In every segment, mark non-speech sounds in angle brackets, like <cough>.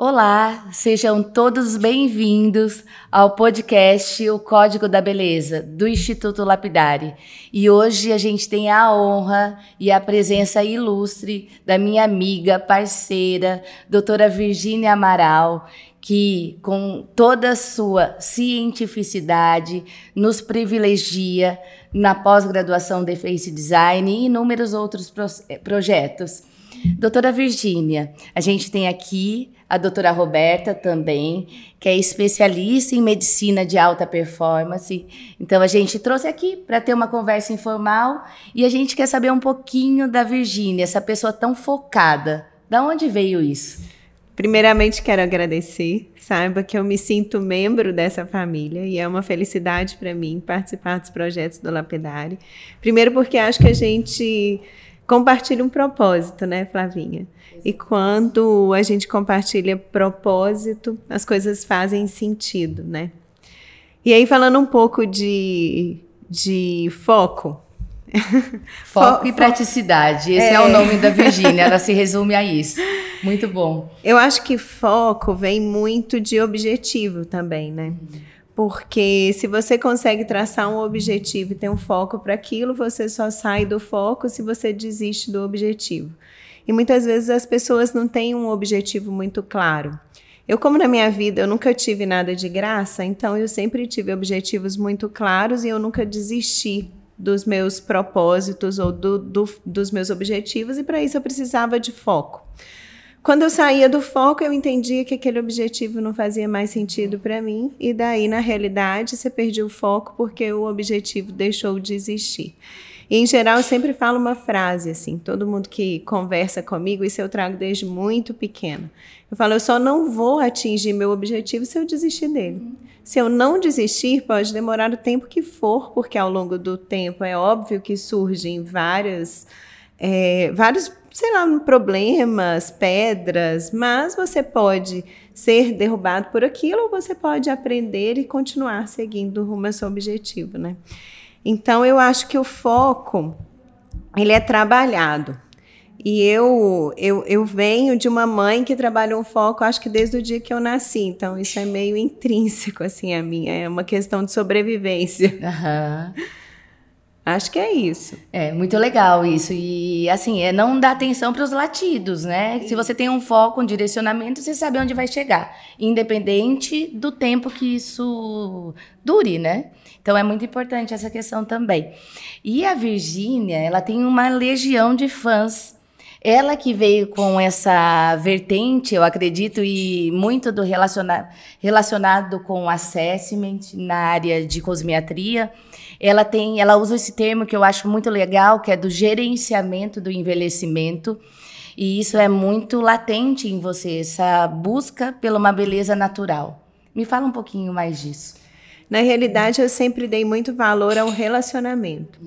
Olá, sejam todos bem-vindos ao podcast O Código da Beleza, do Instituto Lapidari. E hoje a gente tem a honra e a presença ilustre da minha amiga, parceira, doutora Virgínia Amaral, que, com toda a sua cientificidade, nos privilegia na pós-graduação de Face Design e inúmeros outros projetos. Doutora Virgínia, a gente tem aqui a doutora Roberta também, que é especialista em medicina de alta performance. Então a gente trouxe aqui para ter uma conversa informal e a gente quer saber um pouquinho da Virgínia, essa pessoa tão focada. Da onde veio isso? Primeiramente, quero agradecer. Saiba que eu me sinto membro dessa família e é uma felicidade para mim participar dos projetos do Lapidari. Primeiro, porque acho que a gente compartilha um propósito, né, Flavinha? E quando a gente compartilha propósito, as coisas fazem sentido, né? E aí, falando um pouco de, de foco. <laughs> Foco e praticidade. Esse é, é o nome da Virgínia, ela se <laughs> resume a isso. Muito bom. Eu acho que foco vem muito de objetivo também, né? Porque se você consegue traçar um objetivo e ter um foco para aquilo, você só sai do foco se você desiste do objetivo. E muitas vezes as pessoas não têm um objetivo muito claro. Eu, como na minha vida eu nunca tive nada de graça, então eu sempre tive objetivos muito claros e eu nunca desisti dos meus propósitos ou do, do, dos meus objetivos, e para isso eu precisava de foco. Quando eu saía do foco, eu entendia que aquele objetivo não fazia mais sentido para mim, e daí, na realidade, você perdeu o foco porque o objetivo deixou de existir. E, em geral, eu sempre falo uma frase assim: todo mundo que conversa comigo, isso eu trago desde muito pequena. Eu falo, eu só não vou atingir meu objetivo se eu desistir dele. Se eu não desistir, pode demorar o tempo que for, porque ao longo do tempo é óbvio que surgem várias, é, vários sei lá, problemas, pedras, mas você pode ser derrubado por aquilo ou você pode aprender e continuar seguindo rumo ao seu objetivo, né? Então eu acho que o foco ele é trabalhado. E eu, eu, eu venho de uma mãe que trabalhou o foco, acho que desde o dia que eu nasci. Então, isso é meio intrínseco, assim, a minha. É uma questão de sobrevivência. Uhum. Acho que é isso. É, muito legal isso. E, assim, é não dar atenção para os latidos, né? Se você tem um foco, um direcionamento, você sabe onde vai chegar. Independente do tempo que isso dure, né? Então, é muito importante essa questão também. E a Virgínia, ela tem uma legião de fãs ela que veio com essa vertente, eu acredito, e muito do relaciona relacionado com assessment na área de cosmiatria. Ela tem, ela usa esse termo que eu acho muito legal, que é do gerenciamento do envelhecimento. E isso é muito latente em você, essa busca pela uma beleza natural. Me fala um pouquinho mais disso. Na realidade, eu sempre dei muito valor ao relacionamento.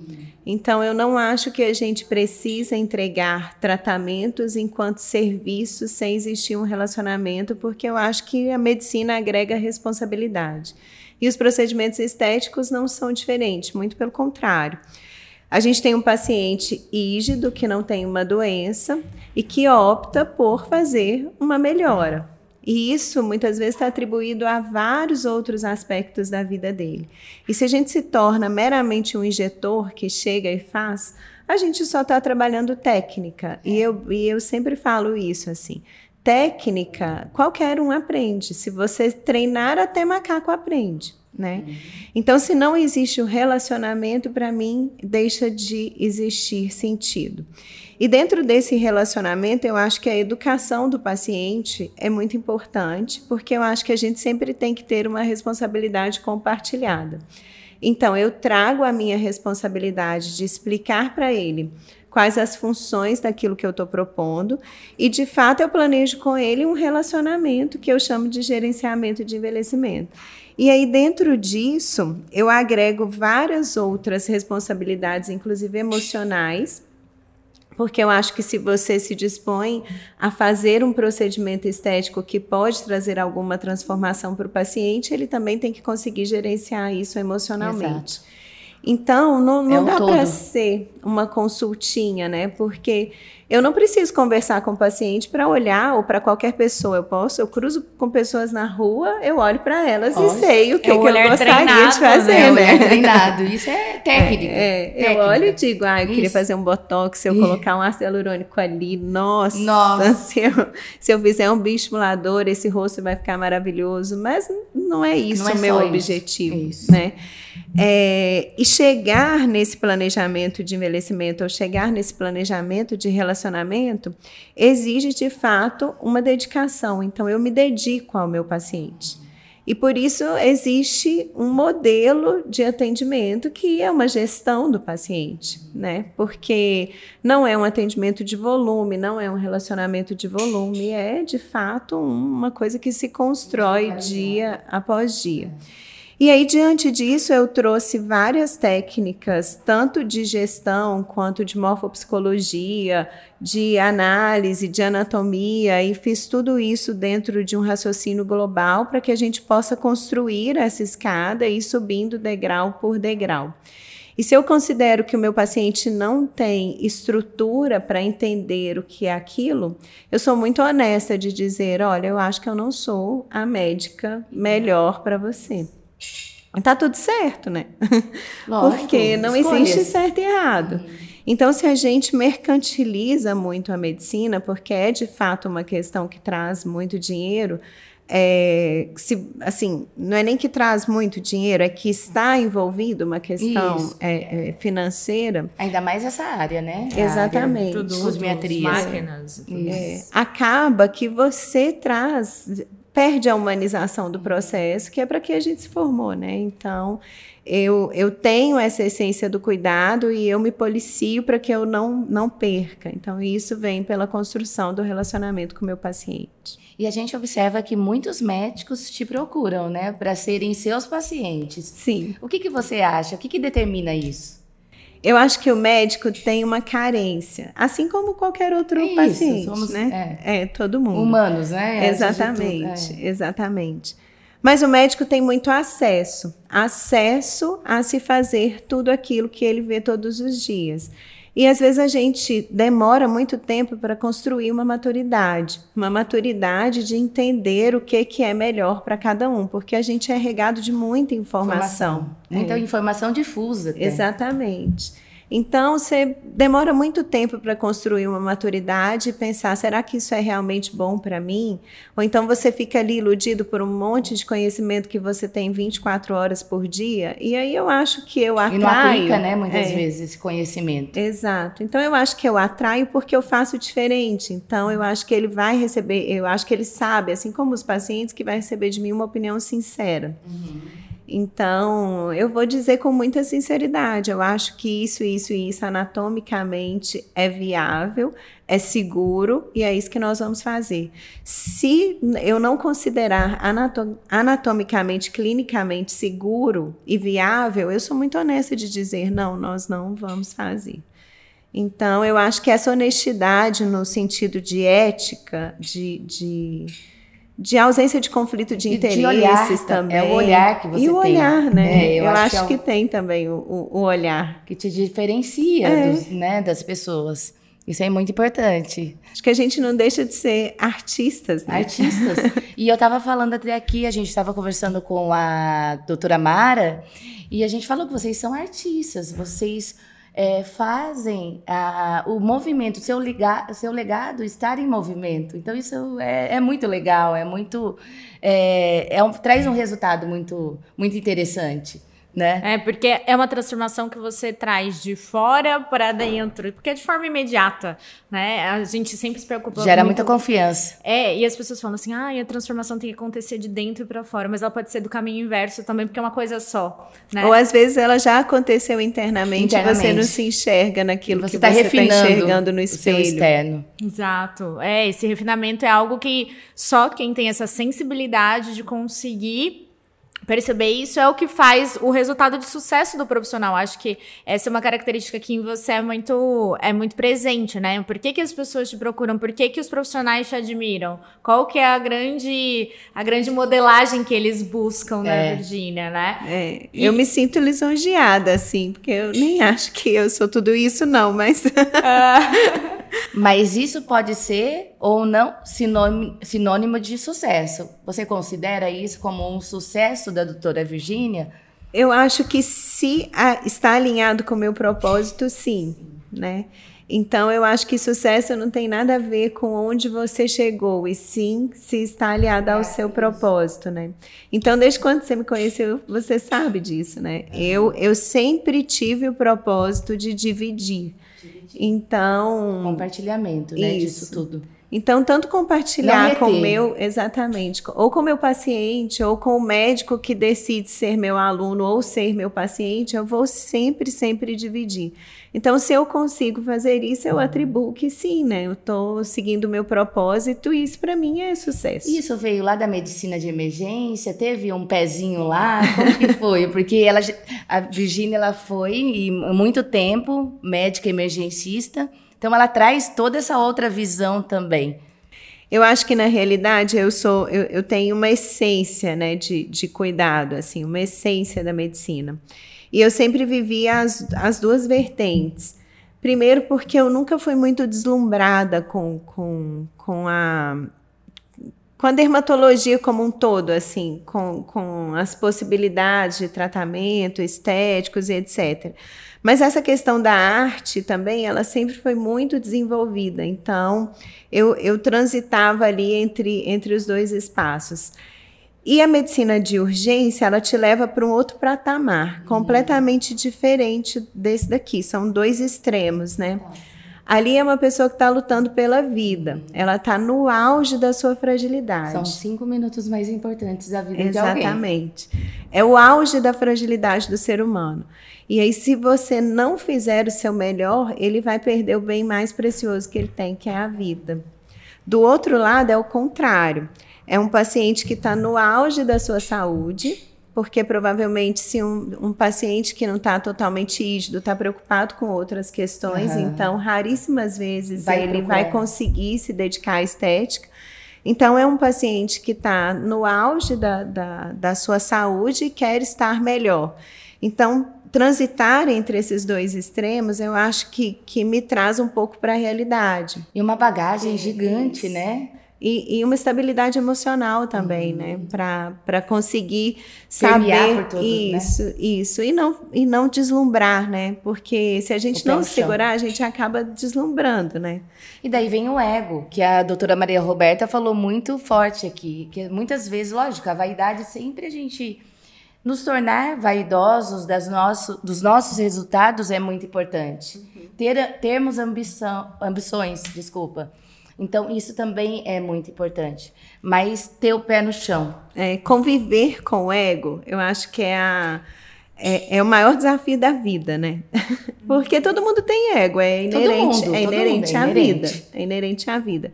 Então, eu não acho que a gente precisa entregar tratamentos enquanto serviços sem existir um relacionamento, porque eu acho que a medicina agrega responsabilidade. E os procedimentos estéticos não são diferentes, muito pelo contrário. A gente tem um paciente ígido que não tem uma doença e que opta por fazer uma melhora. E isso muitas vezes está atribuído a vários outros aspectos da vida dele. E se a gente se torna meramente um injetor que chega e faz, a gente só está trabalhando técnica. E eu, e eu sempre falo isso assim. Técnica, qualquer um aprende. Se você treinar, até macaco aprende. Né? Uhum. Então, se não existe o um relacionamento, para mim, deixa de existir sentido. E dentro desse relacionamento, eu acho que a educação do paciente é muito importante, porque eu acho que a gente sempre tem que ter uma responsabilidade compartilhada. Então, eu trago a minha responsabilidade de explicar para ele quais as funções daquilo que eu estou propondo e, de fato, eu planejo com ele um relacionamento que eu chamo de gerenciamento de envelhecimento. E aí, dentro disso, eu agrego várias outras responsabilidades, inclusive emocionais, porque eu acho que se você se dispõe a fazer um procedimento estético que pode trazer alguma transformação para o paciente, ele também tem que conseguir gerenciar isso emocionalmente. Exato. Então, não, não é um dá para ser uma consultinha, né? Porque Eu não preciso conversar com o paciente para olhar ou para qualquer pessoa. Eu posso, eu cruzo com pessoas na rua, eu olho para elas e sei o que, é que eu gostaria de fazer, né? né? treinado. Isso é <laughs> técnica. É, é, técnica. Eu olho e digo, ah, eu Isso. queria fazer um botox, se eu colocar um ácido hialurônico ali, nossa, nossa. <laughs> Se, eu, se eu fizer um bioestimulador, esse rosto vai ficar maravilhoso. Mas não é isso o meu objetivo, isso. né? É, e chegar nesse planejamento de envelhecimento ou chegar nesse planejamento de relacionamento exige de fato uma dedicação. Então, eu me dedico ao meu paciente. E por isso existe um modelo de atendimento que é uma gestão do paciente, né? Porque não é um atendimento de volume, não é um relacionamento de volume, é de fato uma coisa que se constrói dia após dia. E aí, diante disso, eu trouxe várias técnicas, tanto de gestão quanto de morfopsicologia, de análise, de anatomia, e fiz tudo isso dentro de um raciocínio global para que a gente possa construir essa escada e ir subindo degrau por degrau. E se eu considero que o meu paciente não tem estrutura para entender o que é aquilo, eu sou muito honesta de dizer: olha, eu acho que eu não sou a médica melhor para você. Tá tudo certo, né? <laughs> Lógico, Porque não escolhas. existe certo e errado. Uhum. Então, se a gente mercantiliza muito a medicina, porque é de fato uma questão que traz muito dinheiro, é, se, assim, não é nem que traz muito dinheiro, é que está envolvido uma questão é, é, financeira. Ainda mais essa área, né? Exatamente. Produtos, máquinas. É, acaba que você traz perde a humanização do processo, que é para que a gente se formou, né? Então, eu, eu tenho essa essência do cuidado e eu me policio para que eu não, não perca. Então, isso vem pela construção do relacionamento com o meu paciente. E a gente observa que muitos médicos te procuram, né, para serem seus pacientes. Sim. O que, que você acha? O que, que determina isso? Eu acho que o médico tem uma carência, assim como qualquer outro é paciente, isso, somos, né? É. é. todo mundo. Humanos, né? Exatamente, é. exatamente. Mas o médico tem muito acesso, acesso a se fazer tudo aquilo que ele vê todos os dias. E às vezes a gente demora muito tempo para construir uma maturidade, uma maturidade de entender o que, que é melhor para cada um, porque a gente é regado de muita informação. informação. Muita é. informação difusa. Até. Exatamente. Então, você demora muito tempo para construir uma maturidade e pensar: será que isso é realmente bom para mim? Ou então você fica ali iludido por um monte de conhecimento que você tem 24 horas por dia. E aí eu acho que eu atraio. E não aplica, né, muitas é, vezes, esse conhecimento. Exato. Então, eu acho que eu atraio porque eu faço diferente. Então, eu acho que ele vai receber, eu acho que ele sabe, assim como os pacientes, que vai receber de mim uma opinião sincera. Uhum. Então, eu vou dizer com muita sinceridade, eu acho que isso, isso e isso anatomicamente é viável, é seguro e é isso que nós vamos fazer. Se eu não considerar anatom anatomicamente, clinicamente seguro e viável, eu sou muito honesta de dizer não, nós não vamos fazer. Então, eu acho que essa honestidade no sentido de ética, de, de de ausência de conflito de interesses de olhar, também. É o olhar que você tem. E o olhar, tem. né? É, eu, eu, acho, acho que, é que, tem também o, o, olhar. Que te diferencia é. dos, né, das pessoas. Isso é muito importante. Acho que a gente não deixa de ser artistas, né? Artistas. <laughs> e eu estava falando até aqui, a gente estava conversando com a doutora Mara, e a gente falou que vocês são artistas, vocês é, fazem a, o movimento, seu, liga, seu legado estar em movimento. Então, isso é, é muito legal, é muito. É, é um, traz um resultado muito, muito interessante né? É, porque é uma transformação que você traz de fora para dentro, porque é de forma imediata, né? A gente sempre se preocupa Gera muito... muita confiança. É, e as pessoas falam assim: "Ah, a transformação tem que acontecer de dentro para fora", mas ela pode ser do caminho inverso também, porque é uma coisa só, né? Ou às vezes ela já aconteceu internamente, internamente. e você não se enxerga naquilo você que tá você está enxergando no espelho. O seu externo. Exato. É, esse refinamento é algo que só quem tem essa sensibilidade de conseguir perceber isso é o que faz o resultado de sucesso do profissional. Acho que essa é uma característica que em você é muito é muito presente, né? Por que, que as pessoas te procuram? Por que, que os profissionais te admiram? Qual que é a grande a grande modelagem que eles buscam, né, é. Virgínia, né? É. E... Eu me sinto lisonjeada, assim, porque eu nem acho que eu sou tudo isso, não, mas... <laughs> Mas isso pode ser ou não sinônimo, sinônimo de sucesso. Você considera isso como um sucesso da doutora Virgínia? Eu acho que se a, está alinhado com o meu propósito, sim, né? Então, eu acho que sucesso não tem nada a ver com onde você chegou, e sim se está aliado ao seu propósito, né? Então, desde quando você me conheceu, você sabe disso, né? Eu, eu sempre tive o propósito de dividir. Então. Compartilhamento, né? Isso. Disso tudo. Então, tanto compartilhar com o meu, exatamente, ou com o meu paciente, ou com o médico que decide ser meu aluno ou ser meu paciente, eu vou sempre, sempre dividir. Então, se eu consigo fazer isso, eu atribuo que sim, né? Eu estou seguindo o meu propósito e isso para mim é sucesso. Isso veio lá da medicina de emergência? Teve um pezinho lá? Como que foi? Porque ela, a Virgínia, ela foi e muito tempo médica emergencista então ela traz toda essa outra visão também. Eu acho que na realidade eu sou, eu, eu tenho uma essência, né, de, de cuidado, assim, uma essência da medicina. E eu sempre vivi as, as duas vertentes. Primeiro, porque eu nunca fui muito deslumbrada com, com, com a com a dermatologia como um todo, assim, com, com as possibilidades de tratamento estéticos e etc. Mas essa questão da arte também, ela sempre foi muito desenvolvida. Então, eu, eu transitava ali entre, entre os dois espaços. E a medicina de urgência, ela te leva para um outro patamar, uhum. completamente diferente desse daqui. São dois extremos, né? Ali é uma pessoa que está lutando pela vida. Ela está no auge da sua fragilidade. São cinco minutos mais importantes da vida Exatamente. de alguém. Exatamente. É o auge da fragilidade do ser humano. E aí, se você não fizer o seu melhor, ele vai perder o bem mais precioso que ele tem, que é a vida. Do outro lado, é o contrário. É um paciente que está no auge da sua saúde, porque provavelmente se um, um paciente que não está totalmente rígido está preocupado com outras questões, uhum. então raríssimas vezes vai ele vai conseguir se dedicar à estética. Então é um paciente que está no auge da, da, da sua saúde e quer estar melhor. Então transitar entre esses dois extremos, eu acho que, que me traz um pouco para a realidade. E uma bagagem gigante, né? E, e, uma estabilidade emocional também, uhum. né? Para conseguir saber por tudo, né? isso, né? isso. E não, e não deslumbrar, né? Porque se a gente não segurar, a gente acaba deslumbrando, né? E daí vem o ego, que a doutora Maria Roberta falou muito forte aqui. Que muitas vezes, lógico, a vaidade sempre a gente nos tornar vaidosos das nosso, dos nossos resultados é muito importante. Uhum. Ter, termos ambição, ambições, desculpa. Então, isso também é muito importante. Mas ter o pé no chão. É, conviver com o ego, eu acho que é, a, é, é o maior desafio da vida, né? <laughs> Porque todo mundo tem ego, é inerente, mundo, é inerente à vida. É inerente à vida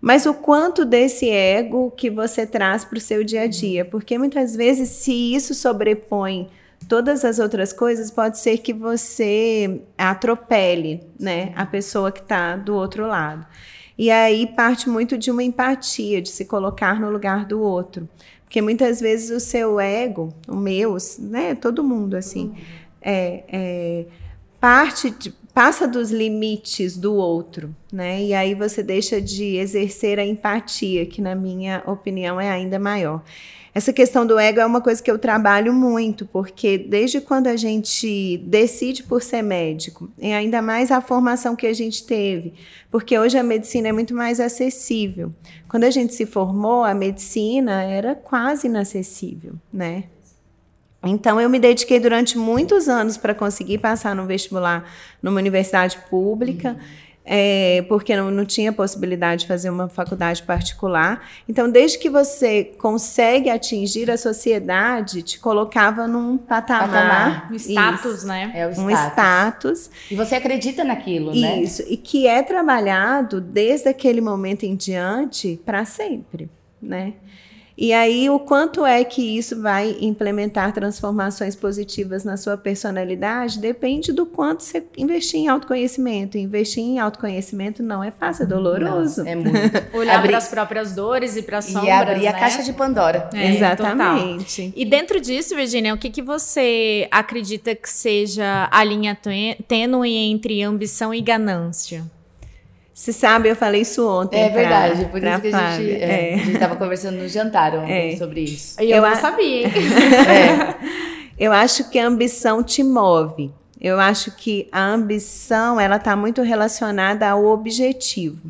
mas o quanto desse ego que você traz para o seu dia a dia. Porque muitas vezes, se isso sobrepõe todas as outras coisas, pode ser que você atropele né, a pessoa que está do outro lado. E aí parte muito de uma empatia, de se colocar no lugar do outro. Porque muitas vezes o seu ego, o meu, né, todo mundo assim, é, é parte de, passa dos limites do outro, né? E aí você deixa de exercer a empatia, que na minha opinião é ainda maior. Essa questão do ego é uma coisa que eu trabalho muito, porque desde quando a gente decide por ser médico, e ainda mais a formação que a gente teve, porque hoje a medicina é muito mais acessível. Quando a gente se formou, a medicina era quase inacessível, né? Então, eu me dediquei durante muitos anos para conseguir passar no vestibular numa universidade pública. Uhum. É, porque não, não tinha possibilidade de fazer uma faculdade particular. Então, desde que você consegue atingir a sociedade, te colocava num patamar. patamar. Um status, isso, né? É o status. Um status. E você acredita naquilo, né? Isso. E que é trabalhado desde aquele momento em diante para sempre, né? E aí, o quanto é que isso vai implementar transformações positivas na sua personalidade depende do quanto você investir em autoconhecimento. Investir em autoconhecimento não é fácil, é doloroso. Não, é muito. <laughs> Olhar abrir... para as próprias dores e para as sombras. E abrir a né? caixa de Pandora. É, Exatamente. Total. E dentro disso, Virginia, o que, que você acredita que seja a linha tênue entre ambição e ganância? Você sabe, eu falei isso ontem. É verdade, por pra isso que a gente, é, É. a gente tava conversando no jantar ontem É. sobre isso. E eu, Eu não a- sabia, hein? <laughs> É, <laughs> Eu acho que a ambição te move. Eu acho que a ambição ela está muito relacionada ao objetivo,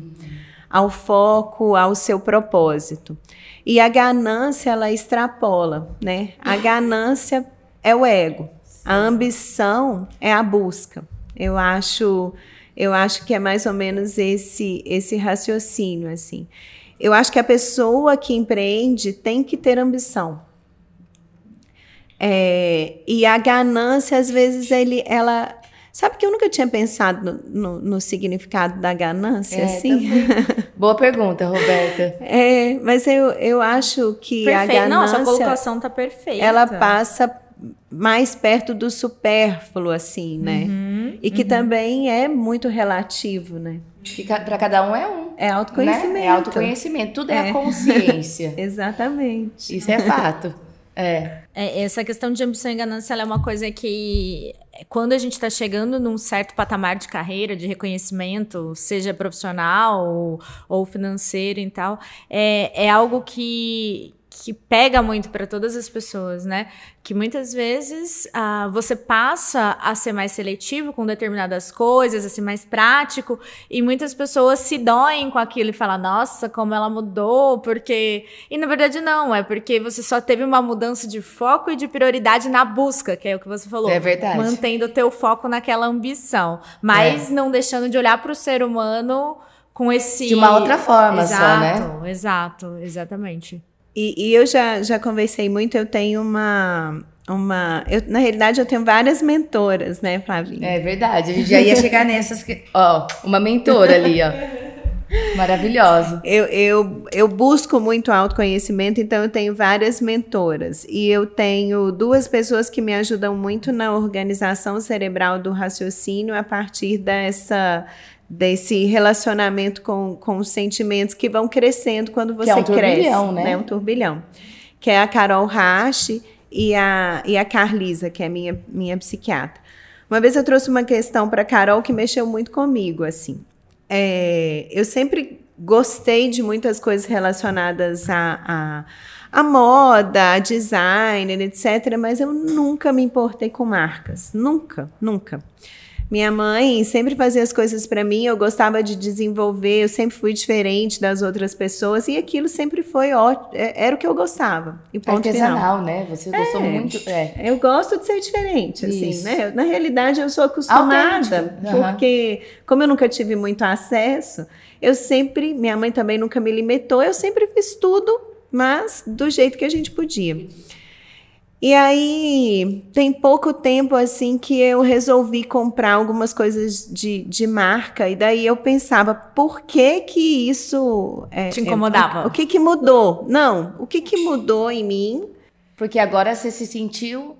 ao foco, ao seu propósito. E a ganância ela extrapola, né? A <laughs> ganância é o ego. A ambição é a busca. Eu acho, eu acho que é mais ou menos esse esse raciocínio assim. Eu acho que a pessoa que empreende tem que ter ambição. É, e a ganância, às vezes, ele, ela. Sabe que eu nunca tinha pensado no, no- no significado da ganância, É, assim? <laughs> Boa pergunta, Roberta. É, mas eu, eu acho que a Perfeito. Não, sua ganância colocação tá perfeita. ela passa mais perto do supérfluo, assim, né? Uhum, e que também é muito relativo, né? Que pra cada um é um. É autoconhecimento. Né? É autoconhecimento. Tudo é, a consciência. <laughs> Exatamente. Isso é fato. É. É, essa questão de ambição e ganância ela é uma coisa que, quando a gente está chegando num certo patamar de carreira, de reconhecimento, seja profissional ou, ou financeiro e tal, é, é algo que, que pega muito para todas as pessoas, né? Que muitas vezes ah, você passa a ser mais seletivo com determinadas coisas, a ser mais prático, e muitas pessoas se doem com aquilo e falam, nossa, como ela mudou, porque. E na verdade não, é porque você só teve uma mudança de foco e de prioridade na busca, que é o que você falou. É verdade. Mantendo o teu foco naquela ambição, mas não deixando de olhar para o ser humano com esse. De uma outra forma exato, só, né? Exato, exatamente. E, e eu já, já conversei muito, eu tenho uma. uma eu, na realidade, eu tenho várias mentoras, né, Flavinha? É verdade. A gente já ia chegar nessas. que- Ó, uma mentora ali, ó. <laughs> Maravilhosa. Eu, eu, eu busco muito autoconhecimento, então eu tenho várias mentoras. E eu tenho duas pessoas que me ajudam muito na organização cerebral do raciocínio a partir dessa desse relacionamento com, com os sentimentos que vão crescendo quando você é um cresce. turbilhão, né? Um turbilhão. Que é a Carol Rache e a, e a Carlisa, que é minha, minha psiquiatra. Uma vez eu trouxe uma questão para Carol que mexeu muito comigo, assim. É, eu sempre gostei de muitas coisas relacionadas a, a, a moda, a design, etc. Mas eu nunca me importei com marcas. Nunca, nunca. Minha mãe sempre fazia as coisas para mim, eu gostava de desenvolver, eu sempre fui diferente das outras pessoas e aquilo sempre foi ótimo, era o que eu gostava. E ponto final. Artesanal, né? Você gostou muito. É. Eu gosto de ser diferente, assim, Isso. né? Na realidade, eu sou acostumada. Aham. porque como eu nunca tive muito acesso, eu sempre, minha mãe também nunca me limitou, eu sempre fiz tudo, mas do jeito que a gente podia. E aí, tem pouco tempo assim que eu resolvi comprar algumas coisas de, de marca, e daí eu pensava, por que que isso... é, Te é, incomodava? o que que mudou? Não, o que que mudou em mim Porque agora você se sentiu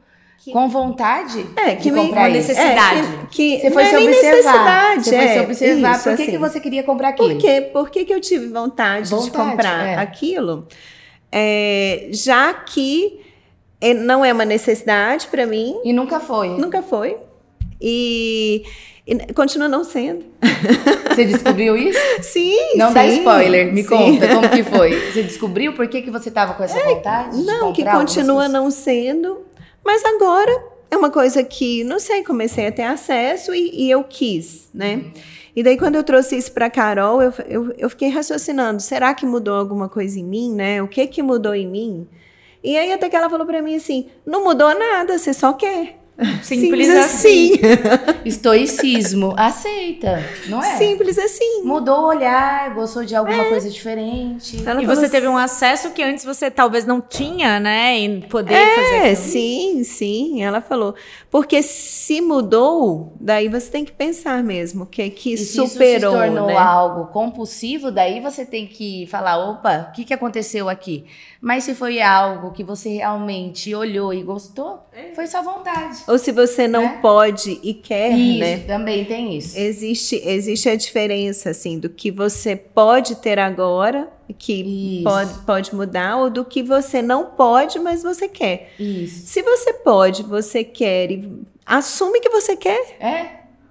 com vontade É, de que me, comprar necessidade. É, que, que Você foi se é nem observar. necessidade. Você foi se é, observar. isso, por que, assim. que você queria comprar aquilo? Por quê? Por que, que eu tive vontade, de Vontade, comprar é. aquilo? É, já que é- não é uma necessidade para mim, E nunca foi. nunca foi. E, e continua não sendo. <laughs> Você descobriu isso? Sim, Não sim, dá spoiler, me sim. conta como que foi. <laughs> Você descobriu por que, que você tava com essa vontade? de Não, que continua não sendo, mas agora é uma coisa que, não sei, comecei a ter acesso e, e eu quis, né? E daí, quando eu trouxe isso para Carol, eu, eu, eu fiquei raciocinando: será que mudou alguma coisa em mim, né? O que que mudou em mim? E aí, até que ela falou para mim assim: não mudou nada, você só quer. <laughs> Simples assim. <laughs> Estoicismo. Aceita, não é? Simples assim. Mudou o olhar, gostou de alguma coisa diferente. Ela E você assim, teve um acesso que antes você talvez não tinha, né? Em poder fazer É, aquilo. sim, sim, ela falou. Porque se mudou, daí você tem que pensar mesmo que que E se superou, isso se tornou né? algo compulsivo, daí você tem que falar, opa, o que, que aconteceu aqui? Mas se foi algo que você realmente olhou e gostou, foi sua vontade. Ou se você não Né? pode e quer, isso, né? também tem isso. Existe, existe a diferença, assim, do que você pode ter agora, que Isso. pode, pode mudar, ou do que você não pode, mas você quer. Isso. Se você pode, você quer e assume que você quer, É?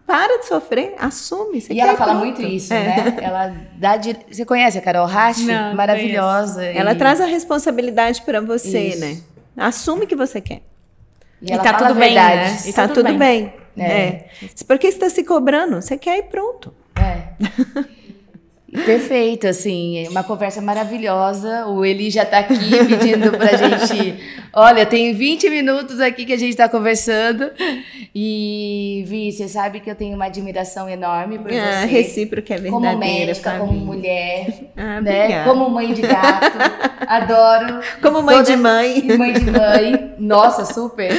para de sofrer, assume. Você e ela fala pronto. muito isso, É. né? Ela dá dire... Você conhece a Carol Rasch? Maravilhosa. Ela e... traz a responsabilidade para você, Isso. né? Assume que você quer. E E tá tudo bem, né? E tá tudo tudo bem. É. É. Por que você está se cobrando? Você quer ir pronto. É. <laughs> Perfeito, assim, uma conversa maravilhosa. O Eli já tá aqui pedindo pra gente. Olha, tem 20 minutos aqui que a gente tá conversando. E, Vi, você sabe que eu tenho uma admiração enorme por Ah, você. recíproca é Como verdadeira, médica, como mulher, Ah, né? obrigada. Como mãe de gato. Adoro. Como mãe Toda- de mãe. Mãe de mãe. Nossa, super.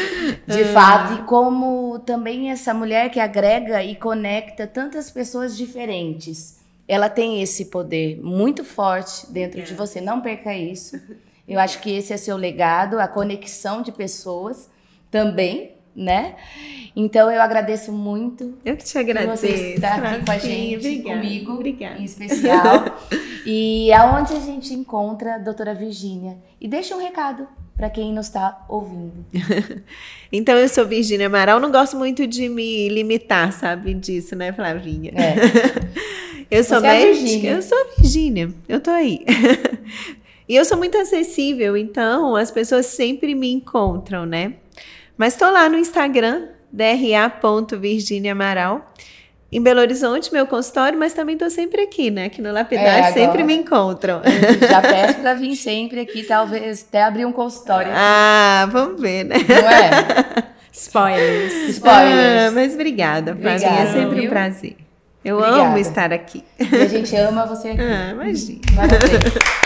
De fato. E como também essa mulher que agrega e conecta tantas pessoas diferentes. Ela tem esse poder muito forte dentro de você. Não perca isso. Eu acho que esse é seu legado, a conexão de pessoas também, né? Então eu agradeço muito Eu que te por agradeço. você estar aqui com a gente, Obrigada. comigo, Obrigada. em especial. e aonde a gente encontra a doutora Virgínia. E deixa um recado para quem nos está ouvindo. <laughs> Então, eu sou Virgínia Amaral. Não gosto muito de me limitar, sabe disso, né, Flavinha? É. <laughs> Eu sou Você é médica. Virgínia. eu sou Virgínia. Eu tô aí. <laughs> e eu sou muito acessível, então as pessoas sempre me encontram, né? Mas tô lá no Instagram, dra.virginia Amaral. Em Belo Horizonte, meu consultório, mas também tô sempre aqui, né? Aqui no Lapidar, É, agora- sempre me encontram. Já <laughs> peço para vir sempre aqui, talvez até abrir um consultório. ah, vamos ver, né? Não é? Spoilers. <laughs> Spoilers. Ah, mas obrigada, Flavinha. É sempre um viu? prazer. Eu Obrigada. amo estar aqui. E a gente ama você aqui. Ah, imagina. Parabéns. <laughs>